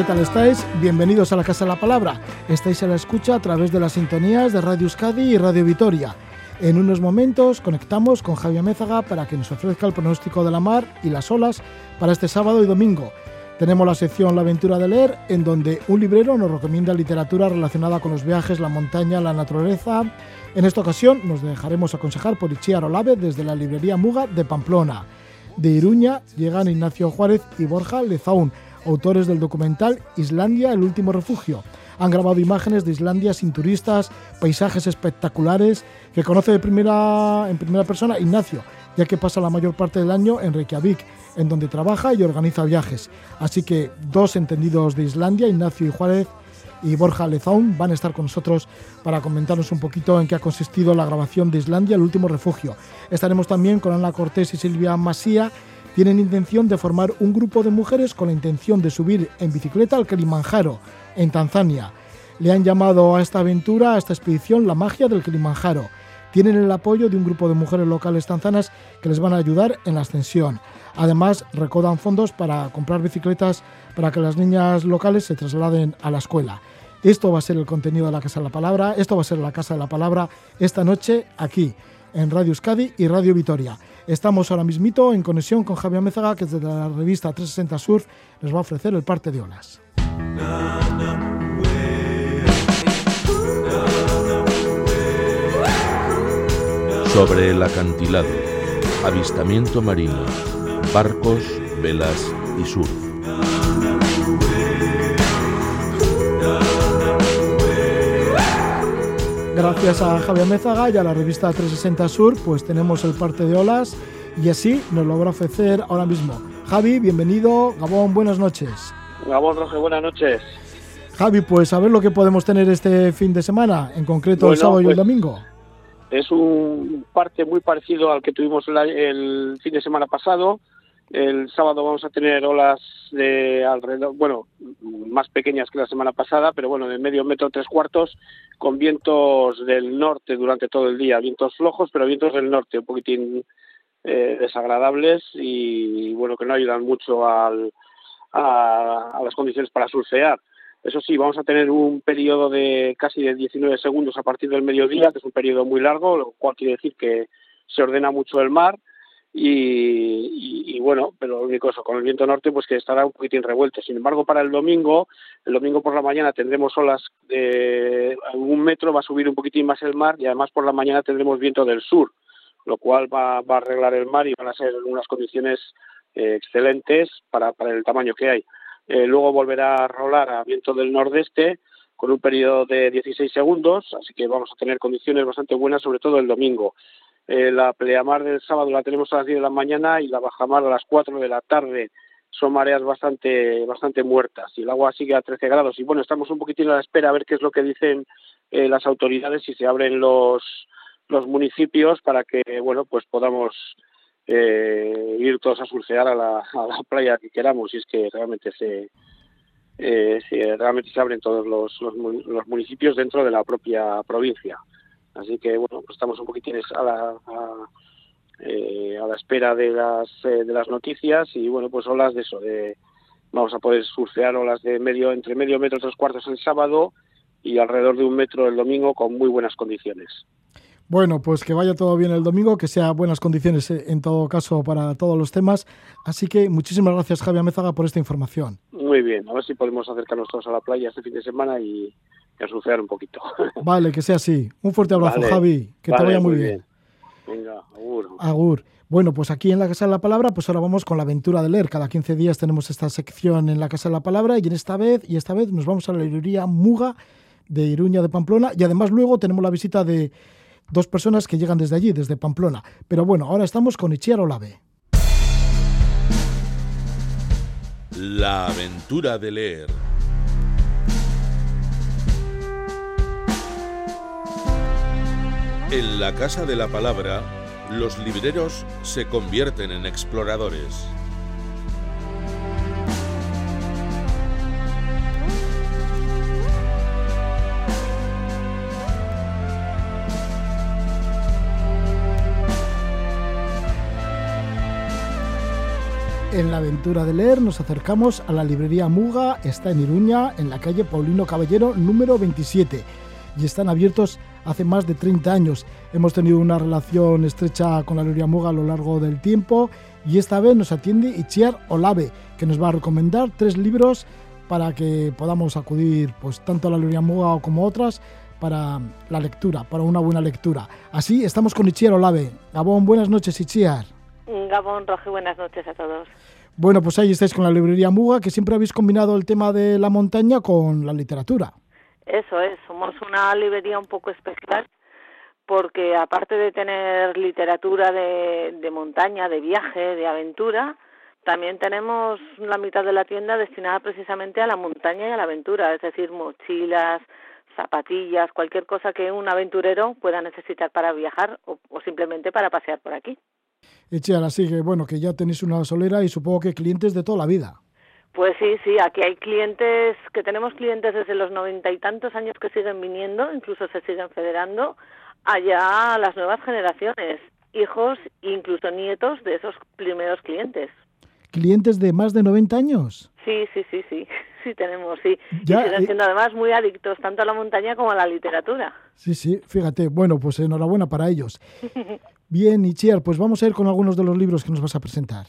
¿Qué tal estáis? Bienvenidos a la Casa de la Palabra. Estáis a la escucha a través de las sintonías de Radio Euskadi y Radio Vitoria. En unos momentos conectamos con Javier Mézaga para que nos ofrezca el pronóstico de la mar y las olas para este sábado y domingo. Tenemos la sección La aventura de leer, en donde un librero nos recomienda literatura relacionada con los viajes, la montaña, la naturaleza. En esta ocasión nos dejaremos aconsejar por Itziar Olave desde la librería Muga de Pamplona. De Iruña llegan Ignacio Juárez y Borja Lezaun, autores del documental Islandia, el último refugio. Han grabado imágenes de Islandia sin turistas, paisajes espectaculares que conoce de primera, en primera persona Ignacio, ya que pasa la mayor parte del año en Reykjavik, en donde trabaja y organiza viajes. Así que dos entendidos de Islandia, Ignacio y Juárez y Borja Lezaun, van a estar con nosotros para comentarnos un poquito en qué ha consistido la grabación de Islandia, el último refugio. Estaremos también con Ana Cortés y Silvia Masía. Tienen intención de formar un grupo de mujeres con la intención de subir en bicicleta al Kilimanjaro, en Tanzania. Le han llamado a esta aventura, a esta expedición, la magia del Kilimanjaro. Tienen el apoyo de un grupo de mujeres locales tanzanas que les van a ayudar en la ascensión. Además, recaudan fondos para comprar bicicletas para que las niñas locales se trasladen a la escuela. Esto va a ser el contenido de la Casa de la Palabra, esto va a ser la Casa de la Palabra esta noche aquí, en Radio Euskadi y Radio Vitoria. Estamos ahora mismito en conexión con Javier Mézaga, que desde la revista 360 Surf nos va a ofrecer el parte de olas. Sobre el acantilado, avistamiento marino, barcos, velas y surf. Gracias a Javier Mézaga y a la revista 360 Sur, pues tenemos el parte de olas y así nos lo va a ofrecer ahora mismo. Javi, bienvenido. Gabón, buenas noches. Gabón Roge, buenas noches. Javi, pues a ver lo que podemos tener este fin de semana, en concreto el sábado y el pues- domingo. Es un parte muy parecido al que tuvimos el fin de semana pasado. El sábado vamos a tener olas de alrededor, bueno, más pequeñas que la semana pasada, pero bueno, de medio metro, tres cuartos, con vientos del norte durante todo el día. Vientos flojos, pero vientos del norte, un poquitín eh, desagradables y, bueno, que no ayudan mucho a, a las condiciones para surfear. Eso sí, vamos a tener un periodo de casi de 19 segundos a partir del mediodía, que es un periodo muy largo, lo cual quiere decir que se ordena mucho el mar. Y, bueno, pero lo único eso, con el viento norte, pues que estará un poquitín revuelto. Sin embargo, para el domingo, el domingo por la mañana tendremos olas de un metro, va a subir un poquitín más el mar y además por la mañana tendremos viento del sur, lo cual va, a arreglar el mar y van a ser unas condiciones eh, excelentes para, para el tamaño que hay. Eh, luego volverá a rolar a viento del nordeste con un periodo de 16 segundos, así que vamos a tener condiciones bastante buenas, sobre todo el domingo. Eh, la pleamar del sábado la tenemos a las 10 de la mañana y la bajamar a las 4 de la tarde. Son mareas bastante, bastante muertas y el agua sigue a 13 grados. Y bueno, estamos un poquitín a la espera a ver qué es lo que dicen eh, las autoridades si se abren los, los municipios para que, bueno, pues podamos eh, ir todos a surfear a la, a la playa que queramos. Y es que realmente se, realmente se abren todos los, los municipios dentro de la propia provincia. Así que bueno, pues estamos un poquitín a la, eh, a la espera de las eh, de las noticias y bueno, pues olas de eso, de vamos a poder surfear olas de medio entre medio metro tres cuartos el sábado y alrededor de un metro el domingo con muy buenas condiciones. Bueno, pues que vaya todo bien el domingo, que sea buenas condiciones eh, en todo caso para todos los temas. Así que muchísimas gracias, Javier Mézaga, por esta información. Muy bien, a ver si podemos acercarnos todos a la playa este fin de semana y, y a surfear un poquito. Vale, que sea así. Un fuerte abrazo, Vale. Javi. Que te vaya muy bien. Venga, agur. Agur. Bueno, pues aquí en la Casa de la Palabra, pues ahora vamos con la aventura de leer. Cada 15 días tenemos esta sección en la Casa de la Palabra y en esta vez, y esta vez nos vamos a la librería Muga de Iruña de Pamplona y además luego tenemos la visita de dos personas que llegan desde allí, desde Pamplona. Pero bueno, ahora estamos con Ichiar Olave. La aventura de leer. En la Casa de la Palabra, los libreros se convierten en exploradores. En la aventura de leer nos acercamos a la librería Muga, está en Iruña, en la calle Paulino Caballero número 27 y están abiertos hace más de 30 años. Hemos tenido una relación estrecha con la librería Muga a lo largo del tiempo y esta vez nos atiende Itziar Olave, que nos va a recomendar tres libros para que podamos acudir pues tanto a la librería Muga como otras para la lectura, para una buena lectura. Así estamos con Itziar Olave. Gabón, buenas noches Itziar. Gabón Roge, buenas noches a todos. Bueno, pues ahí estáis con la librería Muga, que siempre habéis combinado el tema de la montaña con la literatura. Eso es, somos una librería un poco especial porque aparte de tener literatura de, de montaña, de viaje, de aventura, también tenemos la mitad de la tienda destinada precisamente a la montaña y a la aventura, es decir, mochilas, zapatillas, cualquier cosa que un aventurero pueda necesitar para viajar o, o simplemente para pasear por aquí. Echear, así que bueno, que ya tenéis una solera y supongo que clientes de toda la vida. Pues sí, sí, aquí hay clientes, que tenemos clientes desde los noventa y tantos años que siguen viniendo, incluso se siguen federando, allá las nuevas generaciones, hijos e incluso nietos de esos primeros clientes. ¿Clientes de más de 90 años? Sí, sí, sí, sí, sí tenemos, sí. Ya, y siguen eh, siendo además muy adictos tanto a la montaña como a la literatura. Sí, sí, fíjate. Bueno, pues enhorabuena para ellos. Bien, Itziar, pues vamos a ir con algunos de los libros que nos vas a presentar.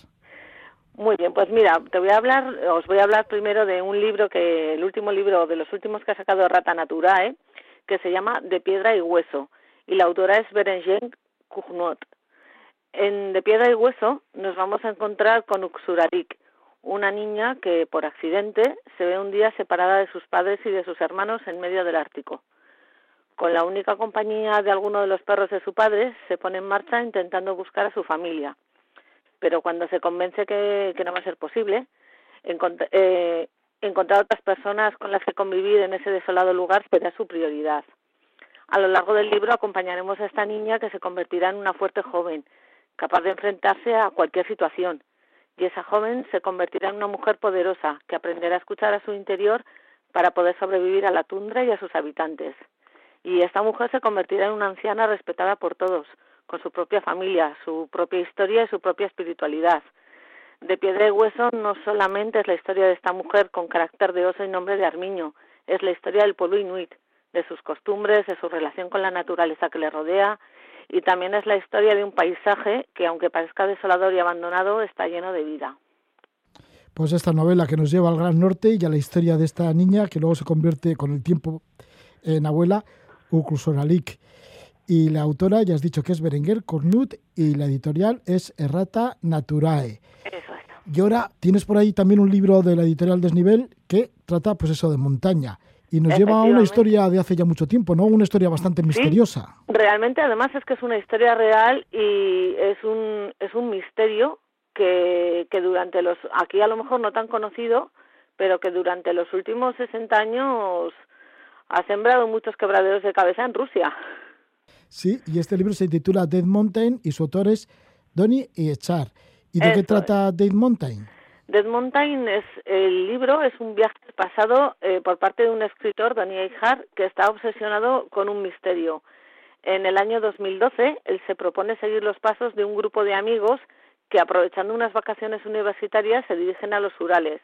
Muy bien, pues mira, te voy a hablar, os voy a hablar primero de un libro que, el último libro de los últimos que ha sacado Rata Naturae, que se llama De piedra y hueso, y la autora es Berenjen Cugnot. En De piedra y hueso nos vamos a encontrar con Uxurarik, una niña que por accidente se ve un día separada de sus padres y de sus hermanos en medio del Ártico. Con la única compañía de alguno de los perros de su padre, se pone en marcha intentando buscar a su familia. Pero cuando se convence que, que no va a ser posible, encont- eh, encontrar otras personas con las que convivir en ese desolado lugar será su prioridad. A lo largo del libro acompañaremos a esta niña que se convertirá en una fuerte joven, capaz de enfrentarse a cualquier situación. Y esa joven se convertirá en una mujer poderosa que aprenderá a escuchar a su interior para poder sobrevivir a la tundra y a sus habitantes. Y esta mujer se convertirá en una anciana respetada por todos, con su propia familia, su propia historia y su propia espiritualidad. De piedra y hueso no solamente es la historia de esta mujer con carácter de oso y nombre de armiño, es la historia del pueblo inuit, de sus costumbres, de su relación con la naturaleza que le rodea y también es la historia de un paisaje que, aunque parezca desolador y abandonado, está lleno de vida. Pues esta novela que nos lleva al Gran Norte y a la historia de esta niña que luego se convierte con el tiempo en abuela, Y la autora, ya has dicho que es Berenguer Cornut y la editorial es Errata Naturae. Eso es. Y ahora tienes por ahí también un libro de la editorial Desnivel que trata pues eso de montaña y nos lleva a una historia de hace ya mucho tiempo, ¿no? Una historia bastante misteriosa. Realmente, además, es que es una historia real y es un, es un misterio que, que durante los, aquí a lo mejor no tan conocido, pero que durante los últimos 60 años ha sembrado muchos quebraderos de cabeza en Rusia. Sí, y este libro se titula Dead Mountain y su autor es Donny Echar. ¿Y de qué trata Dead Mountain? Dead Mountain es el libro, es un viaje pasado eh, por parte de un escritor, Donny Eichhardt, que está obsesionado con un misterio. En el año 2012, él se propone seguir los pasos de un grupo de amigos que, aprovechando unas vacaciones universitarias, se dirigen a los Urales.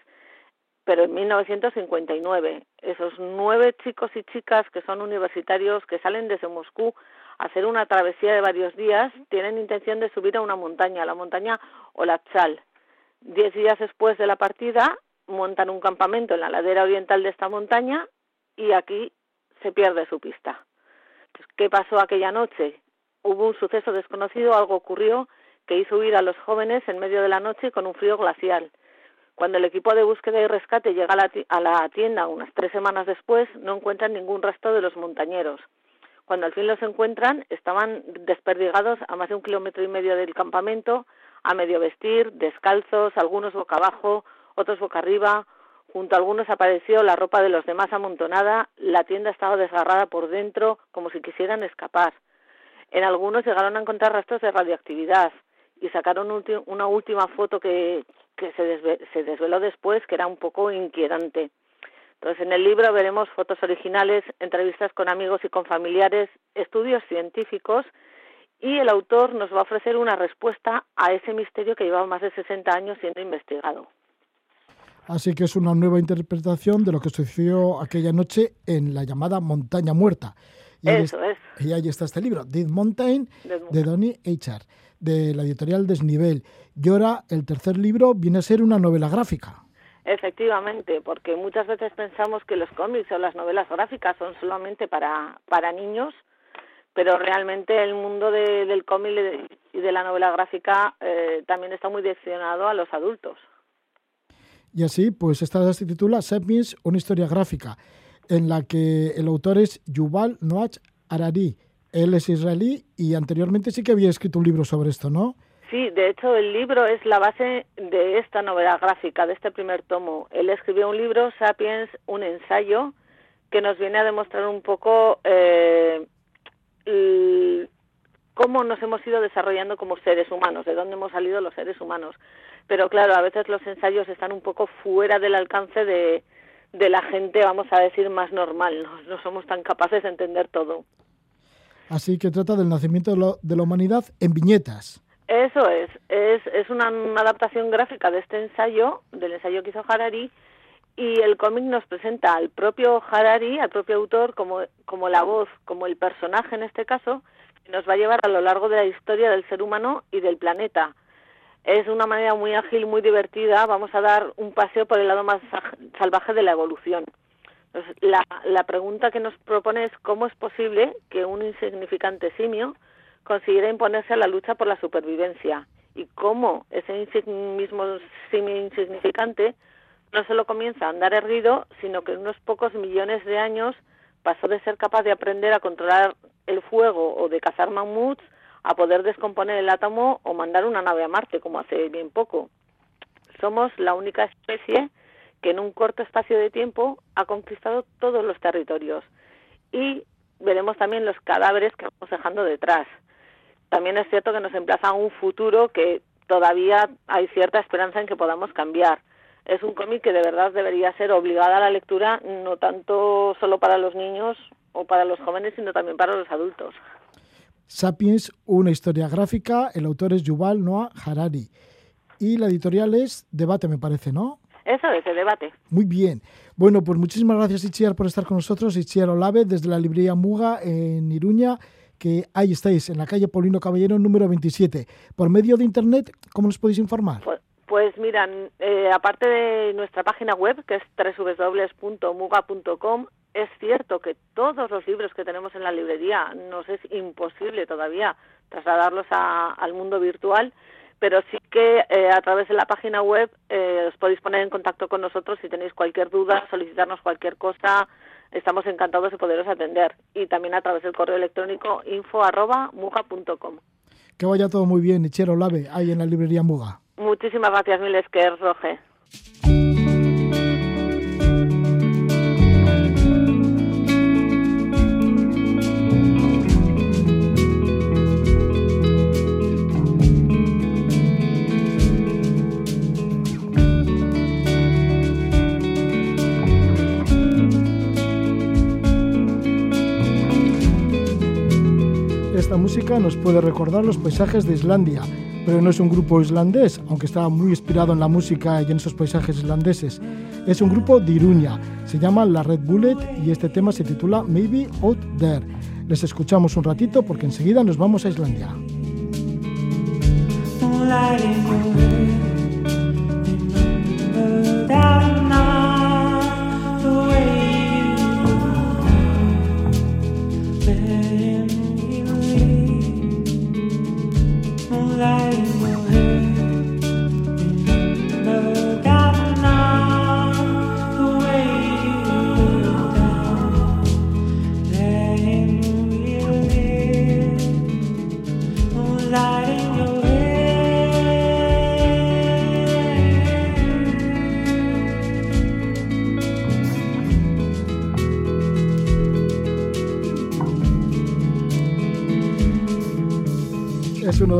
Pero en 1959, esos nueve chicos y chicas que son universitarios, que salen desde Moscú a hacer una travesía de varios días, tienen intención de subir a una montaña, la montaña Olachal. Diez días después de la partida, montan un campamento en la ladera oriental de esta montaña y aquí se pierde su pista. Pues, ¿Qué pasó aquella noche? Hubo un suceso desconocido, algo ocurrió que hizo huir a los jóvenes en medio de la noche con un frío glacial. Cuando el equipo de búsqueda y rescate llega a la, tienda unas tres semanas después, no encuentran ningún rastro de los montañeros. Cuando al fin los encuentran, estaban desperdigados a más de un kilómetro y medio del campamento, a medio vestir, descalzos, algunos boca abajo, otros boca arriba. Junto a algunos apareció la ropa de los demás amontonada, la tienda estaba desgarrada por dentro, como si quisieran escapar. En algunos llegaron a encontrar rastros de radioactividad y sacaron una última foto que, que se, se desveló después, que era un poco inquietante. Entonces, en el libro veremos fotos originales, entrevistas con amigos y con familiares, estudios científicos y el autor nos va a ofrecer una respuesta a ese misterio que llevaba más de 60 años siendo investigado. Así que es una nueva interpretación de lo que sucedió aquella noche en la llamada Montaña Muerta. Y Eso es. Y ahí está este libro, Dead Mountain, de Donny H.R., de la editorial Desnivel. Y ahora el tercer libro viene a ser una novela gráfica. Efectivamente, porque muchas veces pensamos que los cómics o las novelas gráficas son solamente para, para niños, pero realmente el mundo del cómic y de la novela gráfica eh, también está muy direccionado a los adultos. Y así, pues esta se titula Sapiens, una historia gráfica, en la que el autor es Yuval Noah Harari. Él es israelí y anteriormente sí que había escrito un libro sobre esto, ¿no? Sí, de hecho el libro es la base de esta novela gráfica, de este primer tomo. Él escribió un libro, Sapiens, un ensayo, que nos viene a demostrar un poco eh, cómo nos hemos ido desarrollando como seres humanos, de dónde hemos salido los seres humanos. Pero claro, a veces los ensayos están un poco fuera del alcance de, de la gente, vamos a decir, más normal. No, somos tan capaces de entender todo. Así que trata del nacimiento de, la humanidad en viñetas. Eso es, es, es una, adaptación gráfica de este ensayo, del ensayo que hizo Harari, y el cómic nos presenta al propio Harari, al propio autor, como, como la voz, como el personaje en este caso, que nos va a llevar a lo largo de la historia del ser humano y del planeta. Es una manera muy ágil, muy divertida. Vamos a dar un paseo por el lado más salvaje de la evolución. La, la pregunta que nos propone es cómo es posible que un insignificante simio consiguiera imponerse a la lucha por la supervivencia y cómo ese mismo simio insignificante no solo comienza a andar erguido, sino que en unos pocos millones de años pasó de ser capaz de aprender a controlar el fuego o de cazar mamuts a poder descomponer el átomo o mandar una nave a Marte, como hace bien poco. Somos la única especie que en un corto espacio de tiempo ha conquistado todos los territorios. Y veremos también los cadáveres que vamos dejando detrás. También es cierto que nos emplaza a un futuro que todavía hay cierta esperanza en que podamos cambiar es un cómic que de verdad debería ser obligada a la lectura, no tanto solo para los niños o para los jóvenes, sino también para los adultos. Sapiens, una historia gráfica, el autor es Yuval Noah Harari y la editorial es Debate, me parece, ¿no? Eso es, el debate. Muy bien. Bueno, pues muchísimas gracias, Itziar, por estar con nosotros. Itziar Olave, desde la librería Muga en Iruña, que ahí estáis, en la calle Paulino Caballero, número 27. Por medio de Internet, ¿cómo nos podéis informar? Pues, pues miran, eh, aparte de nuestra página web, que es www.muga.com, es cierto que todos los libros que tenemos en la librería nos es imposible todavía trasladarlos al mundo virtual, pero sí que eh, a través de la página web eh, os podéis poner en contacto con nosotros si tenéis cualquier duda, solicitarnos cualquier cosa, estamos encantados de poderos atender. Y también a través del correo electrónico info.muga.com. Que vaya todo muy bien, Ichero Lave, ahí en la librería Muga. Muchísimas gracias, Miles, que Roge. Esta música nos puede recordar los paisajes de Islandia, pero no es un grupo islandés, aunque está muy inspirado en la música y en esos paisajes islandeses. Es un grupo de Iruña, se llama La Red Bullet y este tema se titula Maybe Out There. Les escuchamos un ratito porque enseguida nos vamos a Islandia.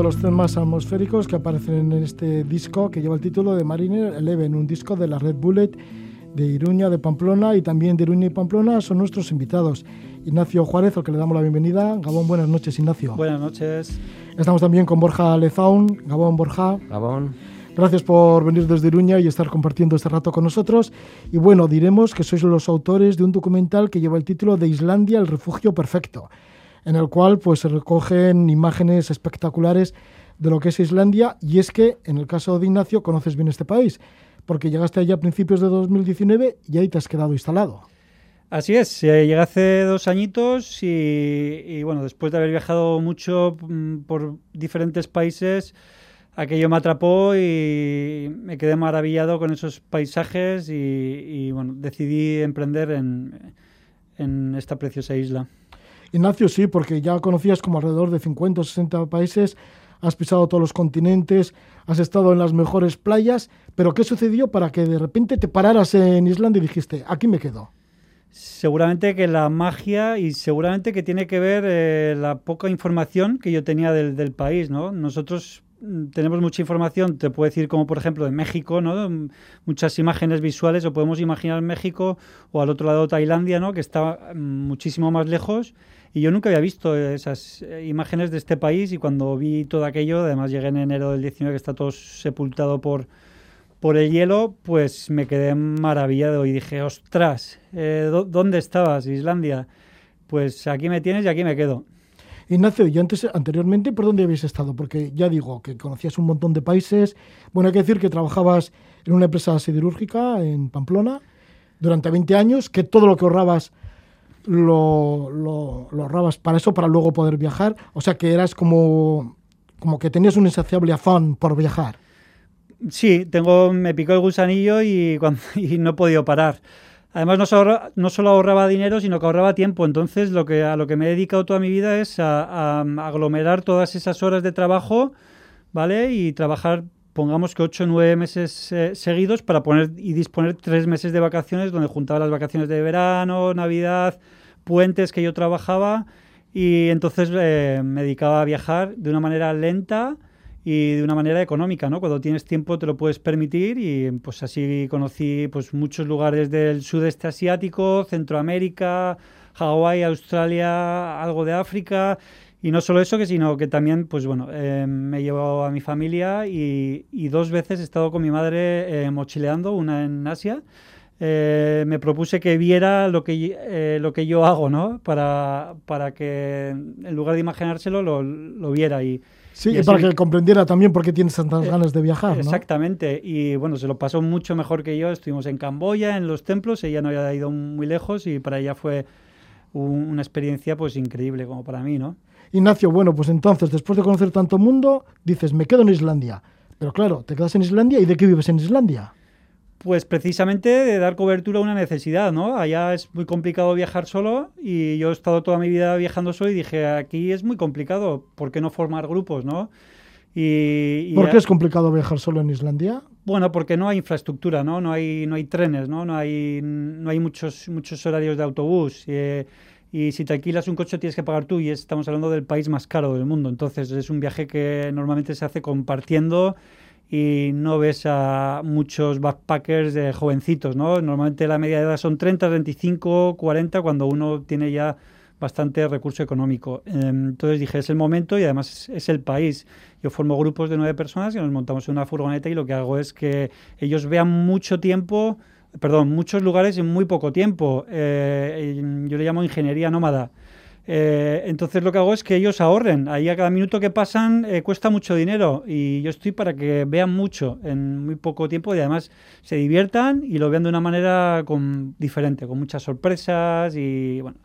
Los temas atmosféricos que aparecen en este disco que lleva el título de Mariner Eleven, un disco de la Red Bullet de Iruña, de Pamplona y también de Iruña y Pamplona son nuestros invitados. Ignacio Juárez, al que le damos la bienvenida. Gabón, buenas noches, Ignacio. Buenas noches. Estamos también con Borja Lezaun. Gabón, Borja. Gabón. Gracias por venir desde Iruña y estar compartiendo este rato con nosotros. Y bueno, diremos que sois los autores de un documental que lleva el título de Islandia, el refugio perfecto, en el cual pues se recogen imágenes espectaculares de lo que es Islandia. Y es que, en el caso de Ignacio, conoces bien este país porque llegaste allá a principios de 2019 y ahí te has quedado instalado. Así es, eh, llegué hace dos añitos y, bueno, después de haber viajado mucho mm, por diferentes países, aquello me atrapó y me quedé maravillado con esos paisajes y, bueno, decidí emprender en, en, esta preciosa isla. Ignacio, sí, porque ya conocías como alrededor de 50 o 60 países, has pisado todos los continentes, has estado en las mejores playas, pero ¿qué sucedió para que de repente te pararas en Islandia y dijiste, aquí me quedo? Seguramente que la magia y seguramente que tiene que ver eh, la poca información que yo tenía del, del, país, ¿no? Nosotros mm, tenemos mucha información, te puedo decir como por ejemplo de México, ¿no? Muchas imágenes visuales o podemos imaginar México o al otro lado Tailandia, ¿no? Que está mm, muchísimo más lejos y yo nunca había visto esas eh, imágenes de este país y cuando vi todo aquello, además llegué en enero del 19 que está todo sepultado por por el hielo, pues me quedé maravillado y dije, ostras, eh, ¿dónde estabas, Islandia? Pues aquí me tienes y aquí me quedo. Ignacio, y antes, anteriormente, ¿por dónde habéis estado? Porque ya digo que conocías un montón de países. Bueno, hay que decir que trabajabas en una empresa siderúrgica en Pamplona durante 20 años, que todo lo que ahorrabas lo, lo, lo ahorrabas para eso, para luego poder viajar. O sea que eras como, como que tenías un insaciable afán por viajar. Sí, tengo, me picó el gusanillo y, no he podido parar. Además, no solo, no solo, ahorraba dinero, sino que ahorraba tiempo. Entonces, lo que, a lo que me he dedicado toda mi vida es a, aglomerar todas esas horas de trabajo, ¿vale? Y trabajar, pongamos que ocho o nueve meses eh, seguidos para poner y disponer tres meses de vacaciones, donde juntaba las vacaciones de verano, Navidad, puentes que yo trabajaba. Y entonces eh, me dedicaba a viajar de una manera lenta y de una manera económica, ¿no? Cuando tienes tiempo te lo puedes permitir y pues así conocí pues muchos lugares del sudeste asiático, Centroamérica, Hawái, Australia, algo de África y no solo eso, que sino que también, pues bueno, eh, me llevo a mi familia y, dos veces he estado con mi madre eh, mochileando, una en Asia. Eh, me propuse que viera lo que, lo que yo hago, ¿no? Para, para que en lugar de imaginárselo, lo, lo viera. Y, Sí, y para que comprendiera también por qué tienes tantas eh, ganas de viajar. Exactamente, y bueno, se lo pasó mucho mejor que yo. Estuvimos en Camboya, en los templos, ella no había ido muy lejos y para ella fue una experiencia pues increíble como para mí, ¿no? Ignacio, bueno, pues entonces, después de conocer tanto mundo, dices, me quedo en Islandia. Pero claro, te quedas en Islandia y ¿de qué vives en Islandia? Pues precisamente de dar cobertura a una necesidad, ¿no? Allá es muy complicado viajar solo y yo he estado toda mi vida viajando solo y dije, aquí es muy complicado, ¿por qué no formar grupos, no? Y, ¿Por qué es complicado viajar solo en Islandia? Bueno, porque no hay infraestructura, ¿no? No hay, no hay trenes, ¿no? No hay, no hay muchos, muchos horarios de autobús. Eh, y si te alquilas un coche tienes que pagar tú y estamos hablando del país más caro del mundo. Entonces es un viaje que normalmente se hace compartiendo y no ves a muchos backpackers de jovencitos, ¿no? Normalmente la media de edad son 30, 25, 40 cuando uno tiene ya bastante recurso económico. Em, entonces dije, es el momento y además es, el país. Yo formo grupos de nueve personas y nos montamos en una furgoneta y lo que hago es que ellos vean mucho tiempo, perdón, muchos lugares en muy poco tiempo. Eh, yo le llamo ingeniería nómada. Eh, entonces lo que hago es que ellos ahorren. Ahí a cada minuto que pasan eh, cuesta mucho dinero y yo estoy para que vean mucho en muy poco tiempo y además se diviertan y lo vean de una manera con, diferente, con muchas sorpresas y bueno.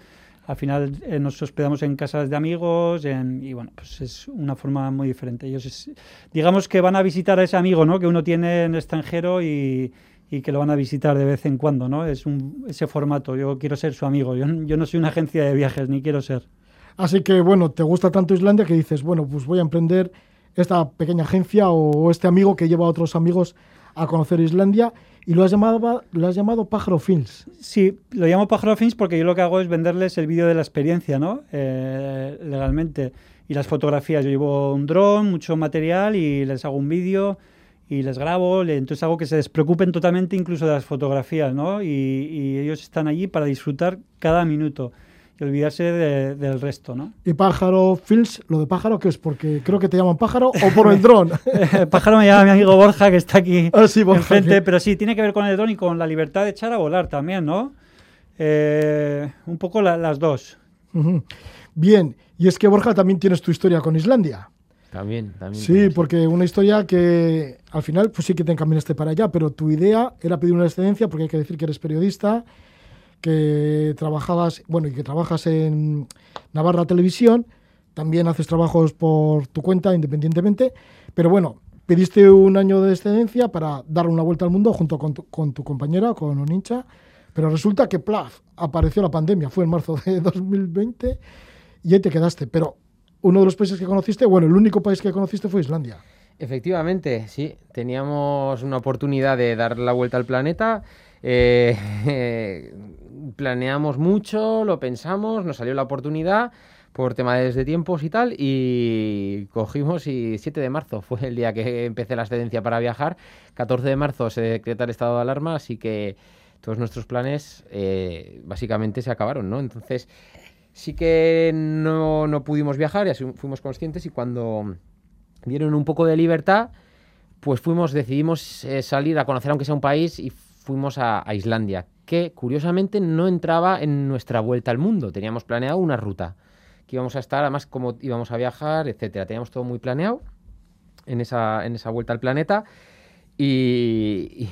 Al final eh, nos hospedamos en casas de amigos y bueno, pues es una forma muy diferente. Ellos digamos que van a visitar a ese amigo ¿no? que uno tiene en extranjero y, y que lo van a visitar de vez en cuando, ¿no? Es un, ese formato, yo quiero ser su amigo, yo, yo no soy una agencia de viajes, ni quiero ser. Así que, bueno, te gusta tanto Islandia que dices, bueno, pues voy a emprender esta pequeña agencia o este amigo que lleva a otros amigos a conocer Islandia y lo has llamado, lo has llamado Pájaro Films. Sí, lo llamo Pájaro Films porque yo lo que hago es venderles el vídeo de la experiencia, ¿no? Eh, legalmente. y las fotografías. Yo llevo un dron, mucho material y les hago un vídeo y les grabo, entonces hago que se despreocupen totalmente incluso de las fotografías, ¿no? Y, ellos están allí para disfrutar cada minuto y olvidarse del resto, ¿no? Y pájaro Films, lo de pájaro, ¿qué es? Porque creo que te llaman pájaro o por el dron. pájaro me llama mi amigo Borja, que está aquí ah, enfrente, pero sí, tiene que ver con el dron y con la libertad de echar a volar también, ¿no? Eh, un poco las dos. Bien, y es que Borja también tienes tu historia con Islandia. También, también. Sí, porque una historia que al final, pues sí que te encaminaste para allá, pero tu idea era pedir una excedencia, porque hay que decir que eres periodista, que trabajabas, bueno, y que trabajas en Navarra Televisión, también haces trabajos por tu cuenta independientemente, pero bueno, pediste un año de excedencia para dar una vuelta al mundo junto con tu, con tu compañera, con Onincha, pero resulta que, plaf, apareció la pandemia, fue en marzo de 2020 y ahí te quedaste. Pero uno de los países que conociste, bueno, el único país que conociste fue Islandia. Efectivamente, sí. Teníamos una oportunidad de dar la vuelta al planeta. Eh, planeamos mucho, lo pensamos, nos salió la oportunidad por temas de tiempos y tal, y cogimos y 7 de marzo fue el día que empecé la excedencia para viajar. 14 de marzo se decreta el estado de alarma, así que todos nuestros planes eh, básicamente se acabaron, ¿no? Entonces, Sí que no, no pudimos viajar, ya fuimos conscientes y cuando dieron un poco de libertad, pues fuimos, decidimos eh, salir a conocer aunque sea un país y fuimos a, Islandia, que curiosamente no entraba en nuestra vuelta al mundo. Teníamos planeado una ruta, que íbamos a estar, además como íbamos a viajar, etcétera. Teníamos todo muy planeado en esa, en esa vuelta al planeta y,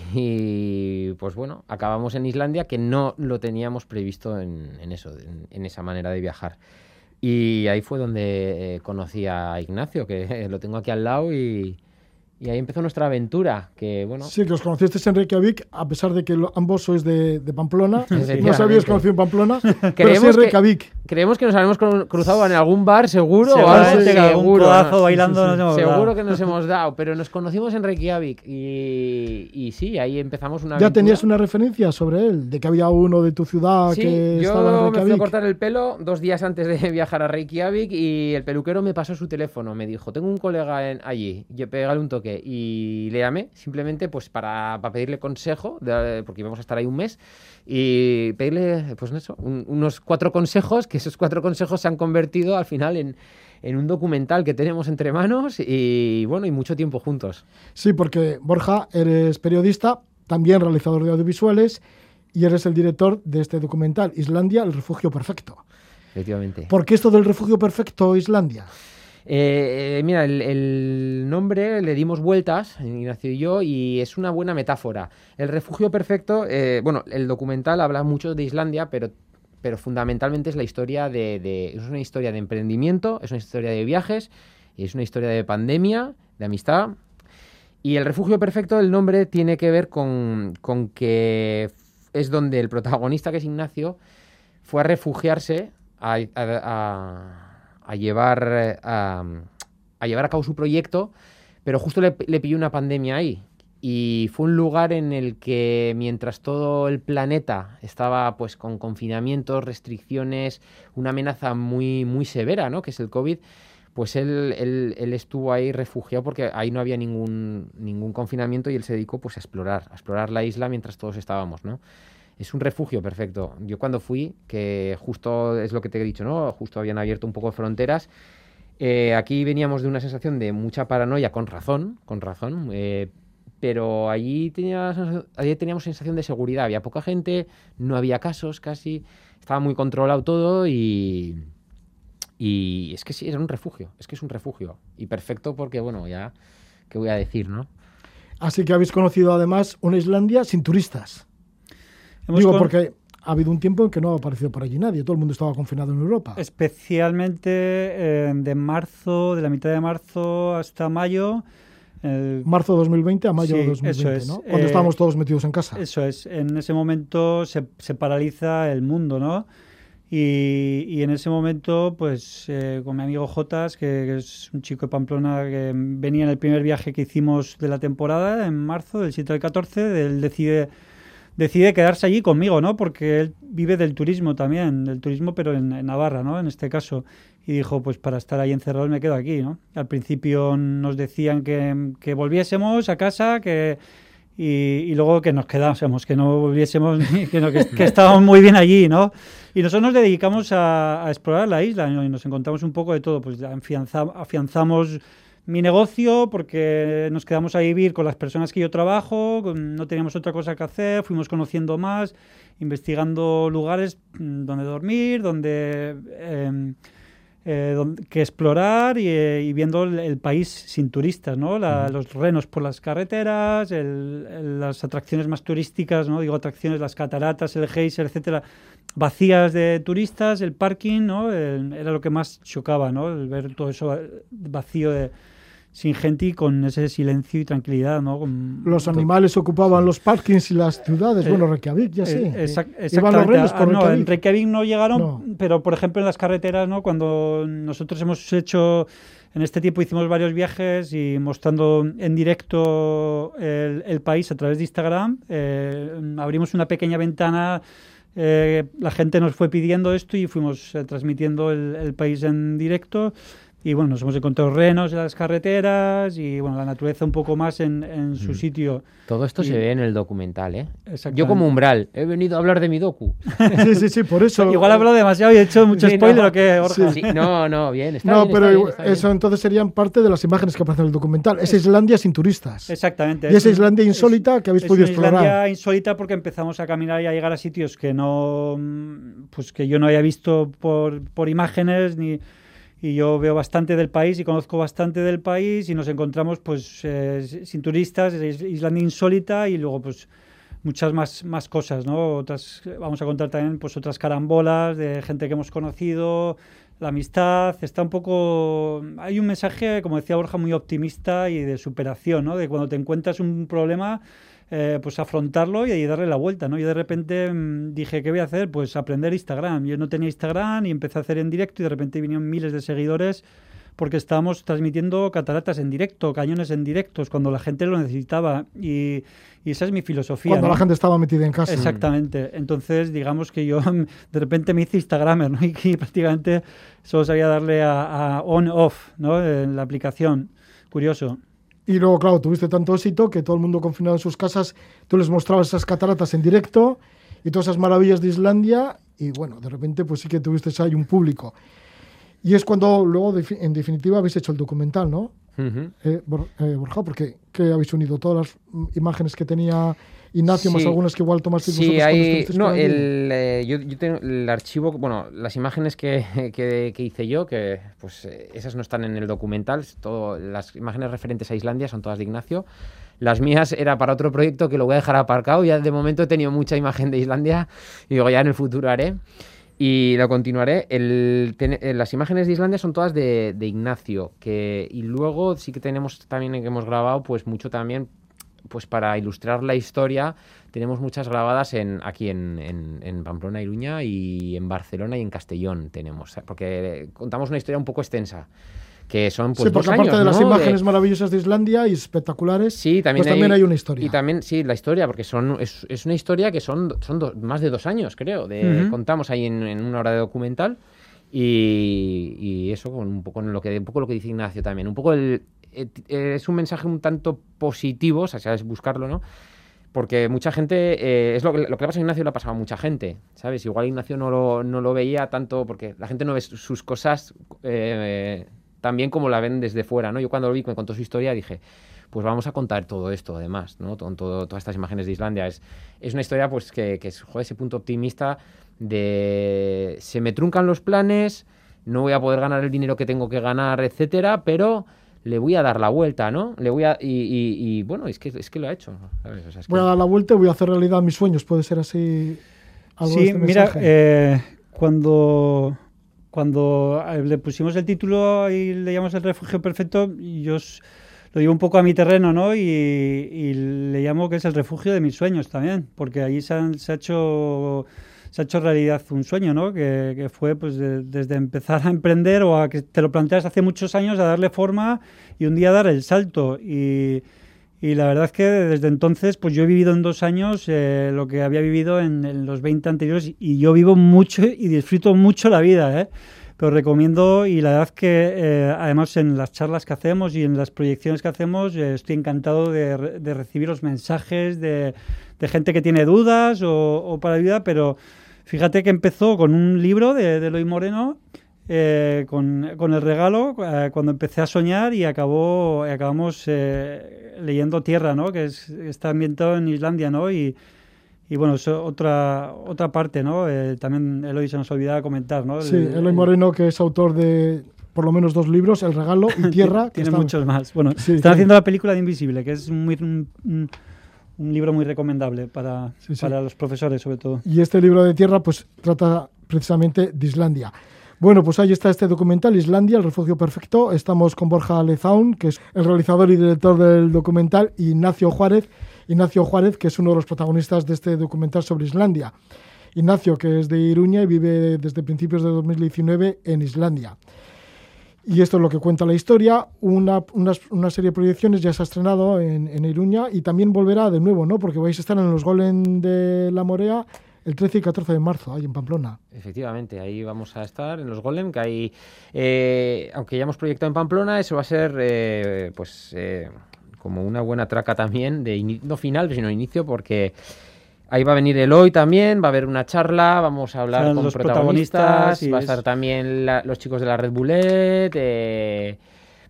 pues bueno, acabamos en Islandia que no lo teníamos previsto en, eso, en, esa manera de viajar. Y ahí fue donde eh, conocí a Ignacio, que lo tengo aquí al lado y, y ahí empezó nuestra aventura, que bueno... Sí, que os conocisteis en Reykjavik, a pesar de que ambos sois de, Pamplona. no sabíais conocido en Pamplona, creemos pero Reykjavik. creemos que nos habremos cruzado en algún bar, seguro, o algo, seguro. bailando. seguro que nos hemos dado, pero nos conocimos en Reykjavik y, y sí, ahí empezamos una ¿Ya tenías una referencia sobre él? De que había uno de tu ciudad que estaba en Reykjavik. me fui a cortar el pelo dos días antes de viajar a Reykjavik y el peluquero me pasó su teléfono. Me dijo, tengo un colega en, allí, yo pégale un toque y léame, simplemente pues para, pedirle consejo, porque íbamos a estar ahí un mes, y pedirle pues eso, unos cuatro consejos, que esos cuatro consejos se han convertido al final en, en un documental que tenemos entre manos y bueno, y mucho tiempo juntos. Sí, porque Borja, eres periodista, también realizador de audiovisuales y eres el director de este documental, Islandia, el refugio perfecto. Efectivamente. ¿Por qué esto del refugio perfecto Islandia? Eh, eh, mira, el, nombre le dimos vueltas, Ignacio y yo, y es una buena metáfora. El refugio perfecto, eh, bueno, el documental habla mucho de Islandia, pero, pero fundamentalmente es la historia de, Es una historia de emprendimiento, es una historia de viajes, es una historia de pandemia, de amistad. Y el refugio perfecto, el nombre tiene que ver con, que es donde el protagonista, que es Ignacio, fue a refugiarse a llevar eh, a, llevar a cabo su proyecto, pero justo le, le pilló una pandemia ahí. Y fue un lugar en el que mientras todo el planeta estaba pues con confinamientos, restricciones, una amenaza muy, muy severa, ¿no? que es el COVID, pues él, él, estuvo ahí refugiado porque ahí no había ningún, ningún confinamiento y él se dedicó pues a explorar, a explorar la isla mientras todos estábamos, ¿no? Es un refugio perfecto. Yo cuando fui, que justo es lo que te he dicho, ¿no? Justo habían abierto un poco fronteras. Eh, aquí veníamos de una sensación de mucha paranoia, con razón, con razón. Eh, pero allí, tenía, allí teníamos sensación de seguridad. Había poca gente, no había casos casi, estaba muy controlado todo y, y es que sí, era un refugio, es que es un refugio. Y perfecto porque, bueno, ya, ¿qué voy a decir, no? Así que habéis conocido además una Islandia sin turistas. Digo, porque ha habido un tiempo en que no ha aparecido por allí nadie, todo el mundo estaba confinado en Europa. Especialmente eh, de marzo, de la mitad de marzo hasta mayo. Marzo de 2020 a mayo de 2020, ¿no? Cuando eh, estábamos todos metidos en casa. Eso es, en ese momento se, se paraliza el mundo, ¿no? Y, y, en ese momento, pues eh, con mi amigo Jotas, que, es un chico de Pamplona que venía en el primer viaje que hicimos de la temporada, en marzo, del 7 al 14, él decide decide quedarse allí conmigo, ¿no? Porque él vive del turismo también, del turismo, pero en, Navarra, ¿no? En este caso. y dijo, pues para estar ahí encerrado me quedo aquí, ¿no? Al principio nos decían que, volviésemos a casa, que y, luego que nos quedásemos, que no volviésemos, que, que, estábamos muy bien allí, ¿no? Y nosotros nos dedicamos a, explorar la isla y nos encontramos un poco de todo, pues afianzamos mi negocio porque nos quedamos a vivir con las personas que yo trabajo, no teníamos otra cosa que hacer, fuimos conociendo más, investigando lugares mm, donde dormir, donde... Em, eh, que explorar y, eh, viendo el, país sin turistas, ¿no? Los renos por las carreteras, las atracciones más turísticas, ¿no? Digo, atracciones, las cataratas, el geyser, etcétera, vacías de turistas, el parking, ¿no? era lo que más chocaba, ¿no? El ver todo eso vacío de sin gente y con ese silencio y tranquilidad, ¿no? los animales ocupaban los parkings y las ciudades. bueno, eh, Reykjavik ya sí. Eh, exactamente. Ah, no, en Reykjavik no llegaron, pero por ejemplo en las carreteras, ¿no? Cuando nosotros hemos hecho en este tiempo hicimos varios viajes y mostrando en directo el, país a través de Instagram. Eh, abrimos una pequeña ventana. la gente nos fue pidiendo esto y fuimos transmitiendo el país en directo y bueno, nos hemos encontrado renos en las carreteras y bueno, la naturaleza un poco más en, en su sitio. Todo esto se ve en el documental, ¿eh? Yo como umbral, he venido a hablar de mi docu. sí, sí, sí, por eso. Igual he hablado demasiado y he hecho mucho spoiler o qué, no, no, bien, está No, bien, pero eso entonces serían parte de las imágenes que aparecen en el documental. Es Islandia sin turistas. Exactamente. Y esa Islandia insólita que habéis podido explorar. Es Islandia insólita porque empezamos a caminar y a llegar a sitios que no, pues que yo no había visto por, por imágenes ni y yo veo bastante del país y conozco bastante del país y nos encontramos pues eh, sin turistas, Islandia insólita y luego pues muchas más, más cosas, ¿no? Otras, vamos a contar también pues otras carambolas de gente que hemos conocido, la amistad, está un poco... Hay un mensaje, como decía Borja, muy optimista y de superación, ¿no? De cuando te encuentras un problema eh, pues afrontarlo y, darle la vuelta, ¿no? Yo de repente mm, dije, ¿qué voy a hacer? Pues aprender Instagram. Yo no tenía Instagram y empecé a hacer en directo y de repente vinieron miles de seguidores porque estábamos transmitiendo cataratas en directo, cañones en directos, cuando la gente lo necesitaba. Y, esa es mi filosofía. Cuando la gente estaba metida en casa. Exactamente. Entonces, digamos que yo de repente me hice Instagramer, ¿no? Y, prácticamente solo sabía darle a, a on-off, ¿no? En la aplicación. Curioso. Y luego, claro, tuviste tanto éxito que todo el mundo confinado en sus casas, tú les mostrabas esas cataratas en directo y todas esas maravillas de Islandia y bueno, de repente pues sí que tuviste ahí un público. Y es cuando luego, en definitiva, habéis hecho el documental, ¿no? Eh, eh, Borja, porque ¿qué habéis unido todas las imágenes que tenía Ignacio, más algunas que igual tomaste Sí, hay, no, el, eh, yo, tengo el archivo, bueno, las imágenes que, que, hice yo, que pues eh, esas no están en el documental, todo, las imágenes referentes a Islandia son todas de Ignacio. Las mías era para otro proyecto que lo voy a dejar aparcado, ya de momento he tenido mucha imagen de Islandia y digo, ya en el futuro haré. Y lo continuaré. El, eh, las imágenes de Islandia son todas de, de, Ignacio. Que, y luego sí que tenemos también que hemos grabado pues mucho también pues para ilustrar la historia tenemos muchas grabadas en, aquí en, en, Pamplona, Iruña y en Barcelona y en Castellón tenemos, porque contamos una historia un poco extensa que son pues, sí, porque aparte de las imágenes maravillosas de Islandia y espectaculares, sí, también, pues también hay, una historia. Y también, sí, la historia, porque son, es, es una historia que son, son más de dos años, creo. De, Contamos ahí en, una hora de documental y, y, eso con un poco lo que un poco lo que dice Ignacio también, un poco el, es un mensaje un tanto positivo, o sea, sabes buscarlo, ¿no? Porque mucha gente, eh, es lo lo que le pasa a Ignacio, lo ha pasado a mucha gente, ¿sabes? Igual Ignacio no lo, no lo veía tanto, porque la gente no ve sus cosas tan bien como la ven desde fuera, ¿no? Yo cuando lo vi, me contó su historia, dije, pues vamos a contar todo esto, además, ¿no? Con todo, todas estas imágenes de Islandia. Es, es una historia, pues, que, que es, ese punto optimista de se me truncan los planes, no voy a poder ganar el dinero que tengo que ganar, etcétera, pero le voy a dar la vuelta, ¿no? Le voy a y, bueno, es que es que lo ha hecho. Voy a dar la vuelta y voy a hacer realidad mis sueños. Puede ser así. Algo sí, este mira, eh, cuando cuando eh, le pusimos el título y le llamamos el refugio perfecto, yo lo digo un poco a mi terreno, ¿no? Y, le llamo que es el refugio de mis sueños también, porque allí se, se ha hecho se ha hecho realidad un sueño, ¿no? Que, fue pues desde empezar a emprender o a que te lo planteas hace muchos años a darle forma y un día dar el salto. Y, la verdad es que desde entonces pues yo he vivido en dos años eh, lo que había vivido en, los 20 anteriores y yo vivo mucho y disfruto mucho la vida, ¿eh? pero recomiendo y la verdad que eh, además en las charlas que hacemos y en las proyecciones que hacemos eh, estoy encantado de, de, recibir los mensajes de, de, gente que tiene dudas o, o para ayuda, pero fíjate que empezó con un libro de, de Eloy Moreno eh, con, con, el regalo eh, cuando empecé a soñar y acabó acabamos eh, leyendo Tierra, ¿no? Que es, está ambientado en Islandia, ¿no? Y, y bueno, es otra, otra parte, ¿no? Eh, también Eloy se nos olvidaba comentar, ¿no? Sí, Eloy Moreno, que es autor de por lo menos dos libros, El Regalo y Tierra. Tiene muchos más. Bueno, sí, están sí. haciendo la película de Invisible, que es muy, un, un, un libro muy recomendable para, sí, para los profesores, sobre todo. Y este libro de Tierra, pues trata precisamente de Islandia. Bueno, pues ahí está este documental, Islandia, el refugio perfecto. Estamos con Borja Lezaun, que es el realizador y director del documental, y Ignacio Juárez, Ignacio Juárez, que es uno de los protagonistas de este documental sobre Islandia. Ignacio, que es de Iruña y vive desde principios de 2019 en Islandia. Y esto es lo que cuenta la historia. Una, una, serie de proyecciones ya se ha estrenado en, en, Iruña y también volverá de nuevo, ¿no? Porque vais a estar en los Golem de la Morea el 13 y 14 de marzo, ahí en Pamplona. Efectivamente, ahí vamos a estar en los Golem, que hay, eh, aunque ya hemos proyectado en Pamplona, eso va a ser, eh, pues... Eh, como una buena traca también, de no final, sino inicio, porque ahí va a venir Eloy también, va a haber una charla, vamos a hablar con los protagonistas, protagonistas va a estar también la, los chicos de la Red Bullet, eh,